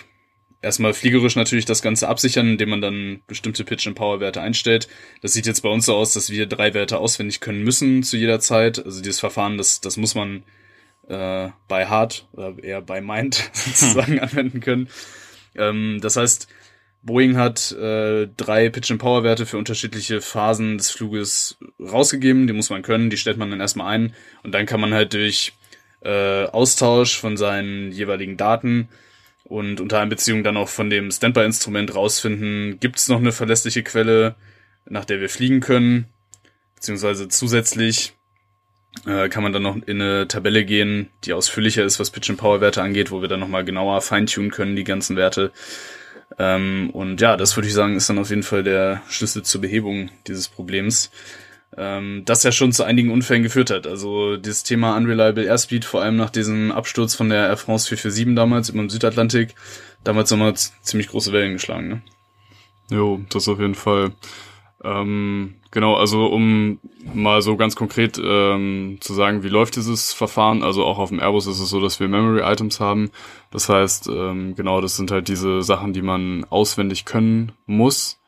A: erstmal fliegerisch natürlich das Ganze absichern, indem man dann bestimmte Pitch- und Power-Werte einstellt. Das sieht jetzt bei uns so aus, dass wir drei Werte auswendig können müssen zu jeder Zeit. Also dieses Verfahren, das, das muss man äh, bei Hard oder eher bei Mind sozusagen anwenden können. Ähm, das heißt, Boeing hat äh, drei Pitch and Power Werte für unterschiedliche Phasen des Fluges rausgegeben. Die muss man können, die stellt man dann erstmal ein und dann kann man halt durch äh, Austausch von seinen jeweiligen Daten und unter Einbeziehung dann auch von dem Standby-Instrument rausfinden, gibt es noch eine verlässliche Quelle, nach der wir fliegen können, beziehungsweise zusätzlich äh, kann man dann noch in eine Tabelle gehen, die ausführlicher ist, was Pitch and Power Werte angeht, wo wir dann nochmal genauer feintunen können, die ganzen Werte. Ähm, und ja, das würde ich sagen, ist dann auf jeden Fall der Schlüssel zur Behebung dieses Problems. Ähm, das ja schon zu einigen Unfällen geführt hat. Also dieses Thema Unreliable Airspeed, vor allem nach diesem Absturz von der Air France 447 damals den Südatlantik, damals nochmal ziemlich große Wellen geschlagen, ne?
B: Jo, das auf jeden Fall. Ähm, genau, also um mal so ganz konkret ähm, zu sagen, wie läuft dieses Verfahren. Also auch auf dem Airbus ist es so, dass wir Memory Items haben. Das heißt, ähm, genau, das sind halt diese Sachen, die man auswendig können muss.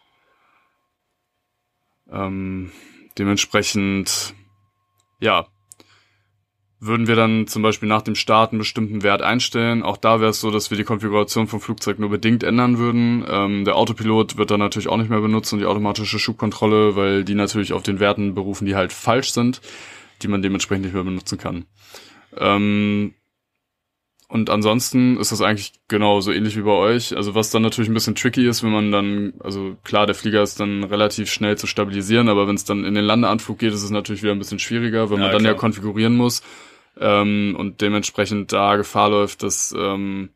B: Ähm, dementsprechend, ja, würden wir dann zum Beispiel nach dem Start einen bestimmten Wert einstellen. Auch da wäre es so, dass wir die Konfiguration vom Flugzeug nur bedingt ändern würden. Ähm, der Autopilot wird dann natürlich auch nicht mehr benutzt und die automatische Schubkontrolle, weil die natürlich auf den Werten berufen, die halt falsch sind, die man dementsprechend nicht mehr benutzen kann. Ähm, und ansonsten ist das eigentlich genau so ähnlich wie bei euch. Also was dann natürlich ein bisschen tricky ist, wenn man dann, also klar, der Flieger ist dann relativ schnell zu stabilisieren, aber wenn es dann in den Landeanflug geht, ist es natürlich wieder ein bisschen schwieriger, weil ja, man dann klar. ja konfigurieren muss ähm, und dementsprechend da Gefahr läuft, dass ähm,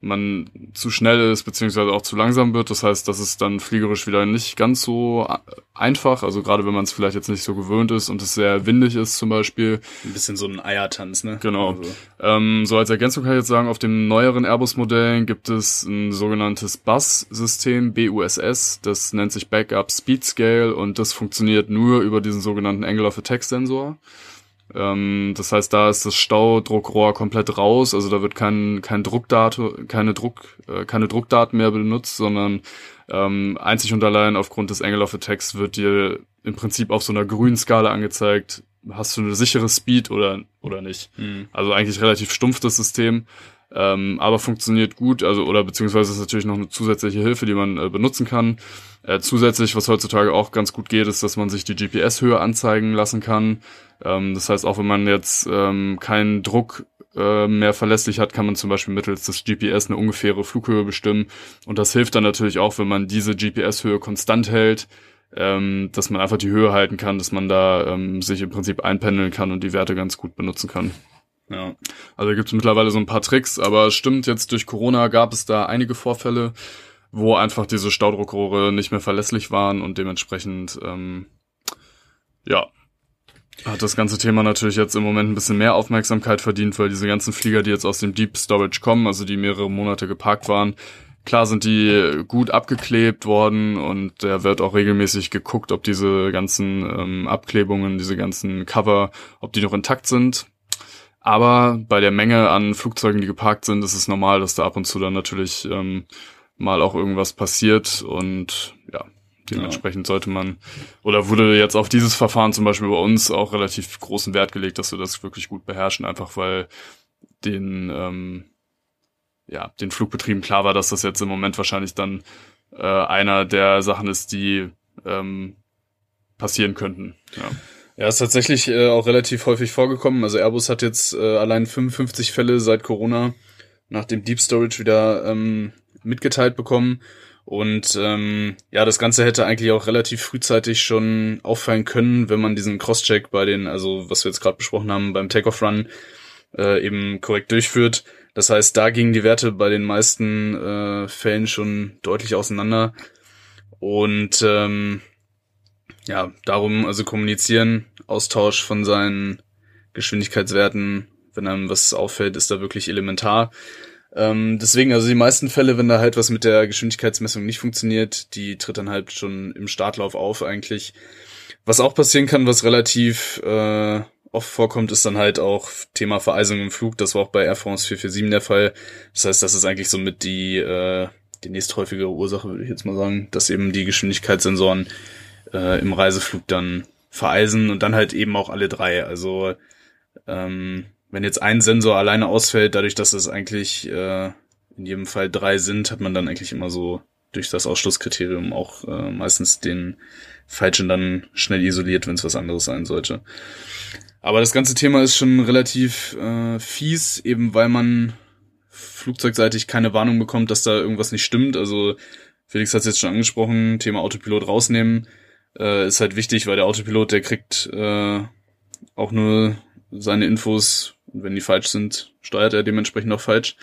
B: man zu schnell ist, beziehungsweise auch zu langsam wird. Das heißt, das ist dann fliegerisch wieder nicht ganz so einfach. Also gerade wenn man es vielleicht jetzt nicht so gewöhnt ist und es sehr windig ist zum Beispiel.
A: Ein bisschen so ein Eiertanz, ne?
B: Genau. Also. Ähm, so als Ergänzung kann ich jetzt sagen, auf dem neueren Airbus-Modellen gibt es ein sogenanntes Bus-System, BUSS. Das nennt sich Backup Speed Scale und das funktioniert nur über diesen sogenannten Angle of Attack Sensor. Ähm, das heißt, da ist das Staudruckrohr komplett raus, also da wird kein, kein Druckdaten, keine Druck, äh, keine Druckdaten mehr benutzt, sondern ähm, einzig und allein aufgrund des Angle of Attacks wird dir im Prinzip auf so einer grünen Skala angezeigt, hast du eine sichere Speed oder, oder nicht. Mhm. Also eigentlich relativ stumpf das System, ähm, aber funktioniert gut, also oder beziehungsweise ist natürlich noch eine zusätzliche Hilfe, die man äh, benutzen kann. Äh, zusätzlich, was heutzutage auch ganz gut geht, ist, dass man sich die GPS-Höhe anzeigen lassen kann. Ähm, das heißt, auch wenn man jetzt ähm, keinen Druck äh, mehr verlässlich hat, kann man zum Beispiel mittels des GPS eine ungefähre Flughöhe bestimmen. Und das hilft dann natürlich auch, wenn man diese GPS-Höhe konstant hält, ähm, dass man einfach die Höhe halten kann, dass man da ähm, sich im Prinzip einpendeln kann und die Werte ganz gut benutzen kann. Ja. Also gibt es mittlerweile so ein paar Tricks, aber stimmt, jetzt durch Corona gab es da einige Vorfälle, wo einfach diese Staudruckrohre nicht mehr verlässlich waren und dementsprechend, ähm, ja, hat das ganze Thema natürlich jetzt im Moment ein bisschen mehr Aufmerksamkeit verdient, weil diese ganzen Flieger, die jetzt aus dem Deep Storage kommen, also die mehrere Monate geparkt waren, klar sind die gut abgeklebt worden und da wird auch regelmäßig geguckt, ob diese ganzen ähm, Abklebungen, diese ganzen Cover, ob die noch intakt sind. Aber bei der Menge an Flugzeugen, die geparkt sind, ist es normal, dass da ab und zu dann natürlich ähm, mal auch irgendwas passiert und ja, dementsprechend ja. sollte man oder wurde jetzt auf dieses Verfahren zum Beispiel bei uns auch relativ großen Wert gelegt, dass wir das wirklich gut beherrschen, einfach weil den ähm, ja den Flugbetrieben klar war, dass das jetzt im Moment wahrscheinlich dann äh, einer der Sachen ist, die ähm, passieren könnten. Ja.
A: Ja, ist tatsächlich äh, auch relativ häufig vorgekommen. Also Airbus hat jetzt äh, allein 55 Fälle seit Corona nach dem Deep Storage wieder ähm, mitgeteilt bekommen. Und ähm, ja, das Ganze hätte eigentlich auch relativ frühzeitig schon auffallen können, wenn man diesen Crosscheck bei den, also was wir jetzt gerade besprochen haben, beim Takeoff-Run äh, eben korrekt durchführt. Das heißt, da gingen die Werte bei den meisten äh, Fällen schon deutlich auseinander. Und ähm, ja, darum also kommunizieren, Austausch von seinen Geschwindigkeitswerten, wenn einem was auffällt, ist da wirklich elementar. Ähm, deswegen, also die meisten Fälle, wenn da halt was mit der Geschwindigkeitsmessung nicht funktioniert, die tritt dann halt schon im Startlauf auf eigentlich. Was auch passieren kann, was relativ äh, oft vorkommt, ist dann halt auch Thema Vereisung im Flug. Das war auch bei Air France 447 der Fall. Das heißt, das ist eigentlich somit die, äh, die nächsthäufigere Ursache, würde ich jetzt mal sagen, dass eben die Geschwindigkeitssensoren äh, im Reiseflug dann vereisen und dann halt eben auch alle drei. Also ähm, wenn jetzt ein Sensor alleine ausfällt, dadurch, dass es eigentlich äh, in jedem Fall drei sind, hat man dann eigentlich immer so durch das Ausschlusskriterium auch äh, meistens den falschen dann schnell isoliert, wenn es was anderes sein sollte. Aber das ganze Thema ist schon relativ äh, fies, eben weil man flugzeugseitig keine Warnung bekommt, dass da irgendwas nicht stimmt. Also Felix hat es jetzt schon angesprochen, Thema Autopilot rausnehmen äh, ist halt wichtig, weil der Autopilot, der kriegt äh, auch nur seine Infos und wenn die falsch sind, steuert er dementsprechend auch falsch.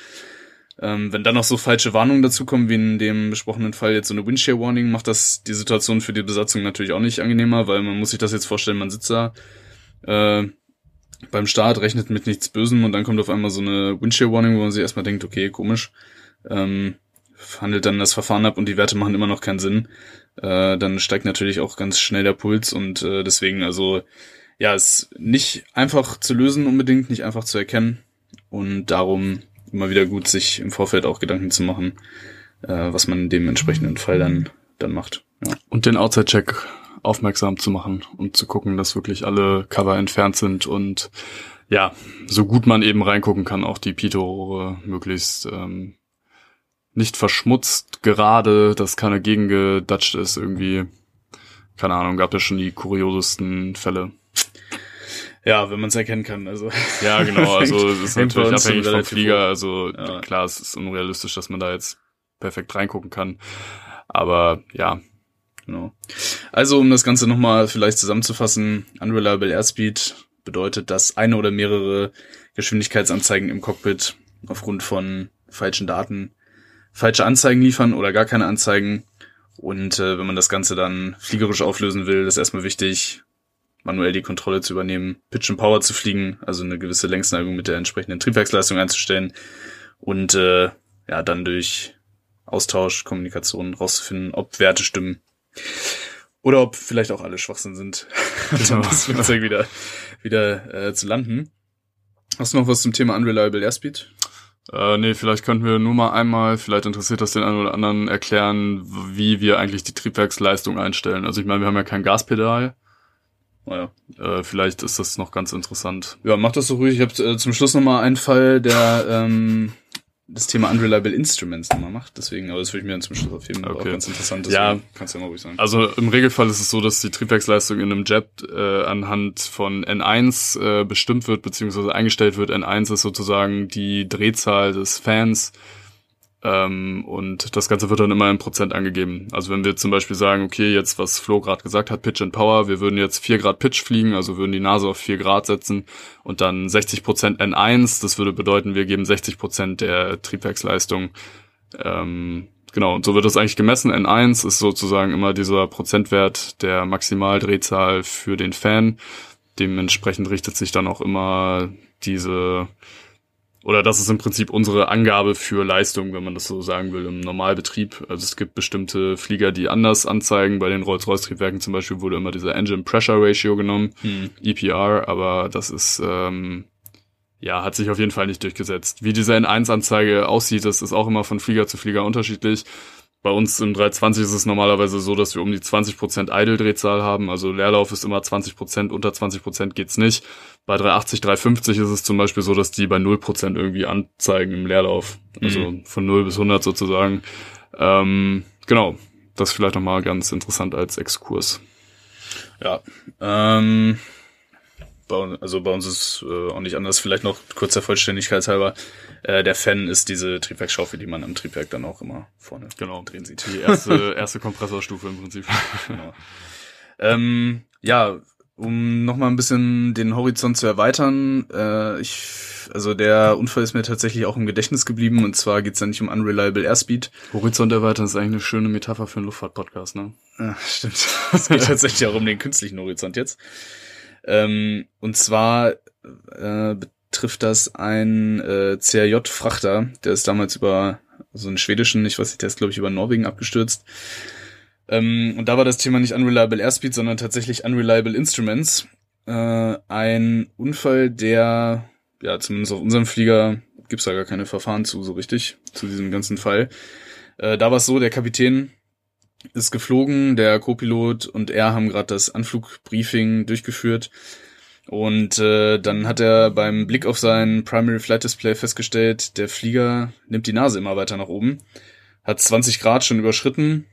A: Ähm, wenn dann noch so falsche Warnungen dazukommen, wie in dem besprochenen Fall jetzt so eine Windshare Warning, macht das die Situation für die Besatzung natürlich auch nicht angenehmer, weil man muss sich das jetzt vorstellen, man sitzt da äh, beim Start, rechnet mit nichts Bösem und dann kommt auf einmal so eine Windshare Warning, wo man sich erstmal denkt, okay, komisch, ähm, handelt dann das Verfahren ab und die Werte machen immer noch keinen Sinn. Äh, dann steigt natürlich auch ganz schnell der Puls und äh, deswegen also ja, ist nicht einfach zu lösen unbedingt, nicht einfach zu erkennen und darum immer wieder gut, sich im Vorfeld auch Gedanken zu machen, äh, was man in dem entsprechenden Fall dann, dann macht.
B: Ja. Und den Outside-Check aufmerksam zu machen und zu gucken, dass wirklich alle Cover entfernt sind und ja, so gut man eben reingucken kann, auch die Pito-Rohre möglichst ähm, nicht verschmutzt, gerade, dass keiner gegengedatscht ist, irgendwie. Keine Ahnung, gab ja schon die kuriosesten Fälle.
A: Ja, wenn man es erkennen kann. Also
B: ja, genau. Also es ist natürlich abhängig vom Flieger. Also ja. klar, es ist unrealistisch, dass man da jetzt perfekt reingucken kann. Aber ja.
A: Genau. Also um das Ganze nochmal vielleicht zusammenzufassen, Unreliable Airspeed bedeutet, dass eine oder mehrere Geschwindigkeitsanzeigen im Cockpit aufgrund von falschen Daten falsche Anzeigen liefern oder gar keine Anzeigen. Und äh, wenn man das Ganze dann fliegerisch auflösen will, ist erstmal wichtig, manuell die Kontrolle zu übernehmen, Pitch and Power zu fliegen, also eine gewisse Längsneigung mit der entsprechenden Triebwerksleistung einzustellen und äh, ja dann durch Austausch, Kommunikation rauszufinden, ob Werte stimmen oder ob vielleicht auch alle Schwachsinn sind, genau. das Flugzeug wieder wieder äh, zu landen. Hast du noch was zum Thema Unreliable Airspeed?
B: Äh, nee, vielleicht könnten wir nur mal einmal, vielleicht interessiert das den einen oder anderen, erklären, wie wir eigentlich die Triebwerksleistung einstellen. Also ich meine, wir haben ja kein Gaspedal. Naja, äh, vielleicht ist das noch ganz interessant.
A: Ja, mach das so ruhig. Ich habe äh, zum Schluss noch mal einen Fall, der ähm, das Thema Unreliable Instruments nochmal macht. Deswegen, aber das würde ich mir dann zum Schluss auf jeden Fall okay. auch ganz interessant.
B: Ja, kannst du ja mal ruhig sagen. Also im Regelfall ist es so, dass die Triebwerksleistung in einem Jet äh, anhand von N1 äh, bestimmt wird, beziehungsweise eingestellt wird. N1 ist sozusagen die Drehzahl des Fans ähm, und das Ganze wird dann immer in Prozent angegeben. Also wenn wir zum Beispiel sagen, okay, jetzt was Flo gerade gesagt hat, Pitch and Power, wir würden jetzt 4 Grad Pitch fliegen, also würden die Nase auf 4 Grad setzen und dann 60 Prozent N1, das würde bedeuten, wir geben 60 Prozent der Triebwerksleistung. Ähm, genau, und so wird das eigentlich gemessen. N1 ist sozusagen immer dieser Prozentwert der Maximaldrehzahl für den Fan. Dementsprechend richtet sich dann auch immer diese oder das ist im Prinzip unsere Angabe für Leistung, wenn man das so sagen will, im Normalbetrieb. Also es gibt bestimmte Flieger, die anders anzeigen. Bei den Rolls-Royce-Triebwerken zum Beispiel wurde immer dieser Engine Pressure Ratio genommen, hm. EPR, aber das ist, ähm, ja, hat sich auf jeden Fall nicht durchgesetzt. Wie diese N1-Anzeige aussieht, das ist auch immer von Flieger zu Flieger unterschiedlich. Bei uns im 320 ist es normalerweise so, dass wir um die 20% Idle-Drehzahl haben. Also Leerlauf ist immer 20%, unter 20% geht's nicht. Bei 380, 350 ist es zum Beispiel so, dass die bei 0% irgendwie anzeigen im Leerlauf. Also mhm. von 0 bis 100 sozusagen. Ähm, genau, das vielleicht nochmal ganz interessant als Exkurs.
A: Ja, ähm, bei, also bei uns ist äh, auch nicht anders. Vielleicht noch kurzer Vollständigkeit halber. Äh, der Fan ist diese Triebwerksschaufel, die man am Triebwerk dann auch immer vorne
B: genau. drehen sieht. Die erste, erste Kompressorstufe im Prinzip. Genau.
A: Ähm, ja, um nochmal ein bisschen den Horizont zu erweitern, äh, ich, also der Unfall ist mir tatsächlich auch im Gedächtnis geblieben und zwar geht's ja nicht um Unreliable Airspeed.
B: Horizont erweitern ist eigentlich eine schöne Metapher für einen Luftfahrt-Podcast, ne?
A: Ja, stimmt. Es geht tatsächlich auch um den künstlichen Horizont jetzt. Ähm, und zwar äh, betrifft das ein äh, CRJ-Frachter, der ist damals über so einen schwedischen, ich weiß nicht, der ist glaube ich über Norwegen abgestürzt. Ähm, und da war das Thema nicht Unreliable Airspeed, sondern tatsächlich Unreliable Instruments. Äh, ein Unfall, der, ja, zumindest auf unserem Flieger gibt's da gar keine Verfahren zu, so richtig, zu diesem ganzen Fall. Äh, da war es so, der Kapitän ist geflogen, der Co-Pilot und er haben gerade das Anflugbriefing durchgeführt. Und äh, dann hat er beim Blick auf sein Primary Flight Display festgestellt, der Flieger nimmt die Nase immer weiter nach oben, hat 20 Grad schon überschritten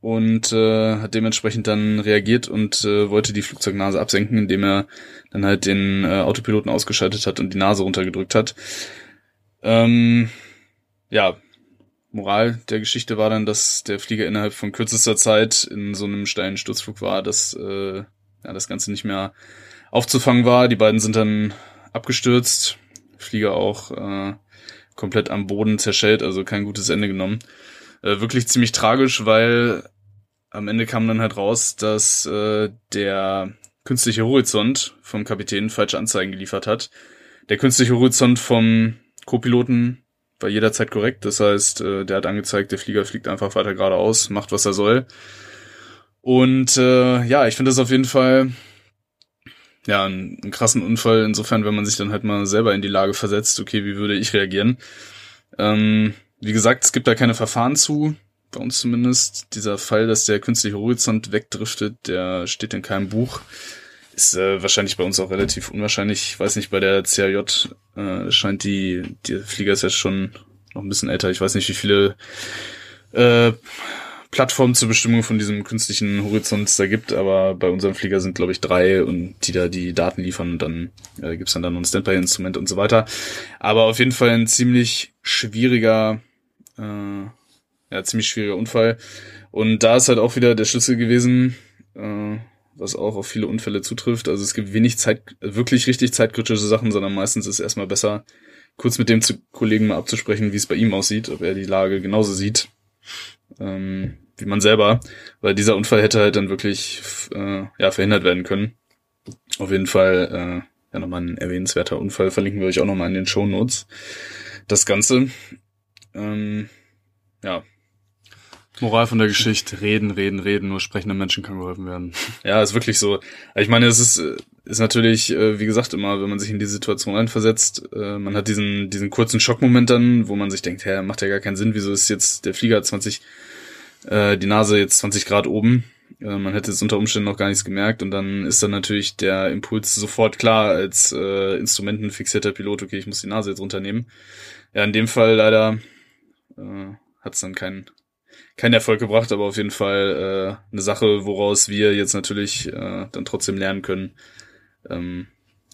A: und äh, hat dementsprechend dann reagiert und äh, wollte die Flugzeugnase absenken, indem er dann halt den äh, Autopiloten ausgeschaltet hat und die Nase runtergedrückt hat. Ähm, ja, Moral der Geschichte war dann, dass der Flieger innerhalb von kürzester Zeit in so einem steilen Sturzflug war, dass äh, ja, das Ganze nicht mehr aufzufangen war. Die beiden sind dann abgestürzt, Flieger auch äh, komplett am Boden zerschellt, also kein gutes Ende genommen. Äh, wirklich ziemlich tragisch, weil am Ende kam dann halt raus, dass äh, der künstliche Horizont vom Kapitän falsche Anzeigen geliefert hat. Der künstliche Horizont vom Co-Piloten war jederzeit korrekt. Das heißt, äh, der hat angezeigt, der Flieger fliegt einfach weiter geradeaus, macht was er soll. Und äh, ja, ich finde das auf jeden Fall ja einen, einen krassen Unfall. Insofern, wenn man sich dann halt mal selber in die Lage versetzt, okay, wie würde ich reagieren? Ähm, wie gesagt, es gibt da keine Verfahren zu, bei uns zumindest. Dieser Fall, dass der künstliche Horizont wegdriftet, der steht in keinem Buch. Ist äh, wahrscheinlich bei uns auch relativ unwahrscheinlich. Ich weiß nicht, bei der CRJ äh, scheint die, die Flieger ist ja schon noch ein bisschen älter. Ich weiß nicht, wie viele äh, Plattformen zur Bestimmung von diesem künstlichen Horizont da gibt, aber bei unserem Flieger sind, glaube ich, drei und die da die Daten liefern und dann äh, gibt's dann, dann ein Standby-Instrument und so weiter. Aber auf jeden Fall ein ziemlich schwieriger, äh, ja, ziemlich schwieriger Unfall. Und da ist halt auch wieder der Schlüssel gewesen, äh, was auch auf viele Unfälle zutrifft. Also es gibt wenig Zeit, wirklich richtig zeitkritische Sachen, sondern meistens ist es erstmal besser, kurz mit dem Kollegen mal abzusprechen, wie es bei ihm aussieht, ob er die Lage genauso sieht ähm, wie man selber, weil dieser Unfall hätte halt dann wirklich äh, ja verhindert werden können. Auf jeden Fall äh, ja nochmal ein erwähnenswerter Unfall verlinken wir euch auch nochmal in den Show Notes. Das Ganze, ähm, ja,
B: Moral von der Geschichte, reden, reden, reden, nur sprechenden Menschen kann geholfen werden.
A: Ja, ist wirklich so. Ich meine, es ist, ist natürlich, äh, wie gesagt, immer, wenn man sich in die Situation einversetzt, äh, man hat diesen, diesen kurzen Schockmoment dann, wo man sich denkt, hä, macht ja gar keinen Sinn, wieso ist jetzt der Flieger 20, äh, die Nase jetzt 20 Grad oben? Man hätte es unter Umständen noch gar nichts gemerkt und dann ist dann natürlich der Impuls sofort klar als äh, instrumentenfixierter Pilot, okay, ich muss die Nase jetzt runternehmen. Ja, in dem Fall leider äh, hat es dann keinen keinen Erfolg gebracht, aber auf jeden Fall äh, eine Sache, woraus wir jetzt natürlich äh, dann trotzdem lernen können. Ähm,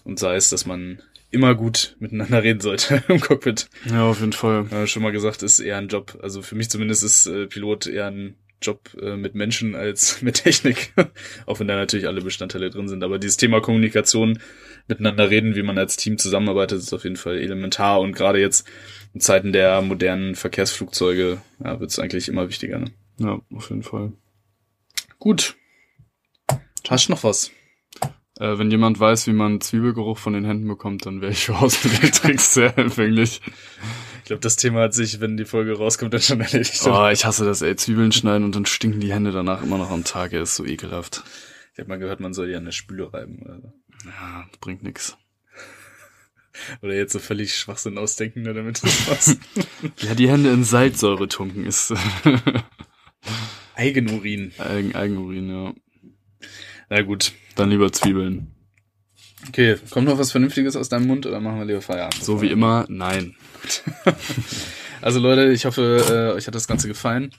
A: und sei es, dass man immer gut miteinander reden sollte im Cockpit.
B: Ja, auf jeden Fall.
A: Äh, schon mal gesagt, ist eher ein Job. Also für mich zumindest ist äh, Pilot eher ein Job äh, mit Menschen als mit Technik. Auch wenn da natürlich alle Bestandteile drin sind. Aber dieses Thema Kommunikation, miteinander reden, wie man als Team zusammenarbeitet, ist auf jeden Fall elementar. Und gerade jetzt in Zeiten der modernen Verkehrsflugzeuge ja, wird es eigentlich immer wichtiger. Ne?
B: Ja, auf jeden Fall.
A: Gut. Hast du noch was?
B: Äh, wenn jemand weiß, wie man Zwiebelgeruch von den Händen bekommt, dann wäre ich für Hausmitteltricks sehr empfänglich.
A: Ich glaube, das Thema hat sich, wenn die Folge rauskommt, dann schon erledigt.
B: Oh, ich hasse das, ey. Zwiebeln schneiden und dann stinken die Hände danach immer noch am Tag. Ey, ist so ekelhaft.
A: Ich habe mal gehört, man soll die an der Spüle reiben. Oder so.
B: Ja, bringt nix.
A: Oder jetzt so völlig Schwachsinn ausdenken, nur damit das passt.
B: ja, die Hände in Salzsäure tunken ist.
A: Eigenurin.
B: Eigen, Eigenurin, ja.
A: Na gut.
B: Dann lieber Zwiebeln.
A: Okay, kommt noch was Vernünftiges aus deinem Mund oder machen wir lieber Feierabend?
B: So wie immer, nein.
A: also Leute, ich hoffe, äh, euch hat das Ganze gefallen.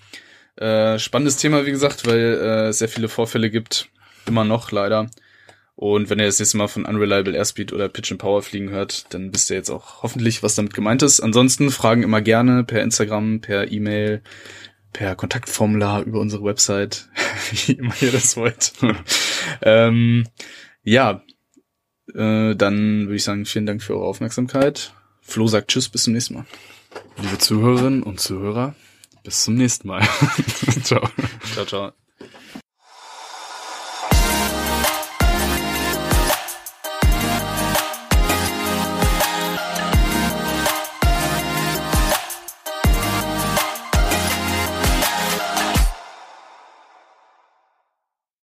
A: Äh, spannendes Thema, wie gesagt, weil äh, es sehr viele Vorfälle gibt. Immer noch, leider. Und wenn ihr das nächste Mal von Unreliable Airspeed oder Pitch and Power fliegen hört, dann wisst ihr jetzt auch hoffentlich, was damit gemeint ist. Ansonsten Fragen immer gerne per Instagram, per E-Mail, per Kontaktformular über unsere Website, wie immer ihr das wollt. ähm, ja, äh, dann würde ich sagen, vielen Dank für eure Aufmerksamkeit. Flo sagt Tschüss, bis zum nächsten Mal.
B: Liebe Zuhörerinnen und Zuhörer, bis zum nächsten Mal.
A: ciao. Ciao, ciao.